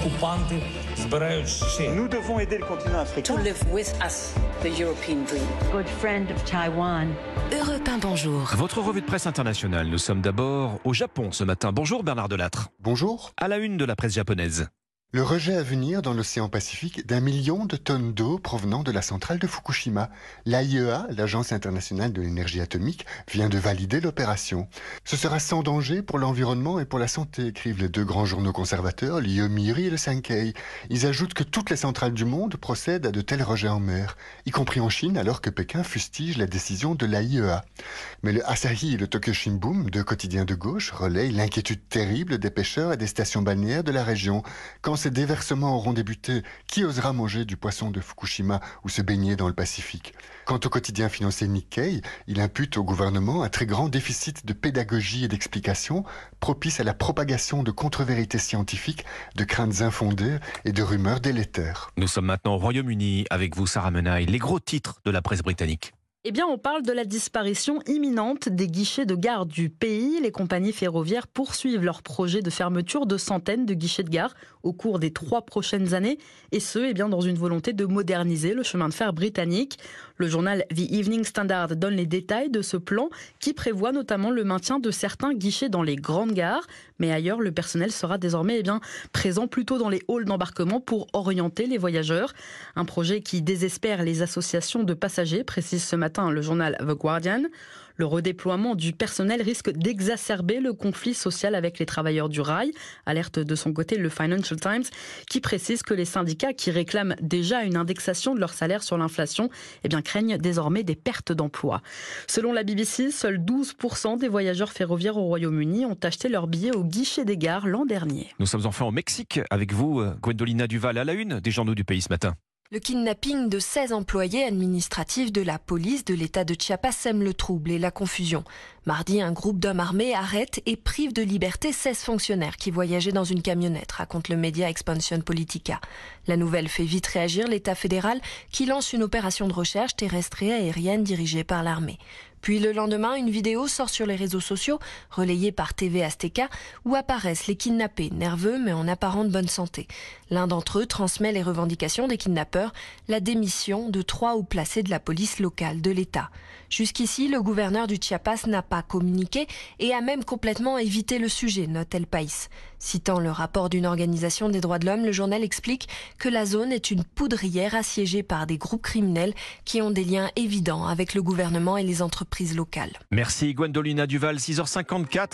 окупанти збирають ще. Nous devons aider le continent africain. to live with us the European dream. good friend of Taiwan. Europe 1, bonjour. Votre revue de presse internationale. Nous sommes d'abord au Japon ce matin. Bonjour Bernard Delattre. Bonjour. À la une de la presse japonaise. Le rejet à venir dans l'océan Pacifique d'un million de tonnes d'eau provenant de la centrale de Fukushima. L'AIEA, l'Agence internationale de l'énergie atomique, vient de valider l'opération. Ce sera sans danger pour l'environnement et pour la santé, écrivent les deux grands journaux conservateurs, le Yomiuri et le Sankei. Ils ajoutent que toutes les centrales du monde procèdent à de tels rejets en mer, y compris en Chine, alors que Pékin fustige la décision de l'AIEA. Mais le Asahi et le Tokyo Shimbun, deux quotidiens de gauche, relayent l'inquiétude terrible des pêcheurs et des stations balnéaires de la région. Quand ces déversements auront débuté, qui osera manger du poisson de Fukushima ou se baigner dans le Pacifique? Quant au quotidien financier Nikkei, il impute au gouvernement un très grand déficit de pédagogie et d'explication, propice à la propagation de contre-vérités scientifiques, de craintes infondées et de rumeurs délétères. Nous sommes maintenant au Royaume-Uni avec vous, Sarah Menaille. Les gros titres de la presse britannique. Eh bien, on parle de la disparition imminente des guichets de gare du pays. Les compagnies ferroviaires poursuivent leur projet de fermeture de centaines de guichets de gare au cours des trois prochaines années, et ce, eh bien, dans une volonté de moderniser le chemin de fer britannique. Le journal The Evening Standard donne les détails de ce plan qui prévoit notamment le maintien de certains guichets dans les grandes gares, mais ailleurs, le personnel sera désormais eh bien, présent plutôt dans les halls d'embarquement pour orienter les voyageurs. Un projet qui désespère les associations de passagers, précise ce matin le journal The Guardian. Le redéploiement du personnel risque d'exacerber le conflit social avec les travailleurs du rail, alerte de son côté le Financial Times, qui précise que les syndicats qui réclament déjà une indexation de leur salaire sur l'inflation eh craignent désormais des pertes d'emplois. Selon la BBC, seuls 12% des voyageurs ferroviaires au Royaume-Uni ont acheté leur billet au guichet des gares l'an dernier. Nous sommes enfin au Mexique avec vous, Gwendolina Duval, à la une des journaux du pays ce matin. Le kidnapping de 16 employés administratifs de la police de l'État de Chiapas sème le trouble et la confusion. Mardi, un groupe d'hommes armés arrête et prive de liberté 16 fonctionnaires qui voyageaient dans une camionnette, raconte le média Expansion Politica. La nouvelle fait vite réagir l'État fédéral qui lance une opération de recherche terrestre et aérienne dirigée par l'armée. Puis le lendemain, une vidéo sort sur les réseaux sociaux, relayée par TV Azteca, où apparaissent les kidnappés, nerveux mais en apparente bonne santé. L'un d'entre eux transmet les revendications des kidnappeurs, la démission de trois hauts placés de la police locale de l'État. Jusqu'ici, le gouverneur du Chiapas n'a pas communiqué et a même complètement évité le sujet, note El País. Citant le rapport d'une organisation des droits de l'homme, le journal explique que la zone est une poudrière assiégée par des groupes criminels qui ont des liens évidents avec le gouvernement et les Merci Gwendolina Duval, 6h54.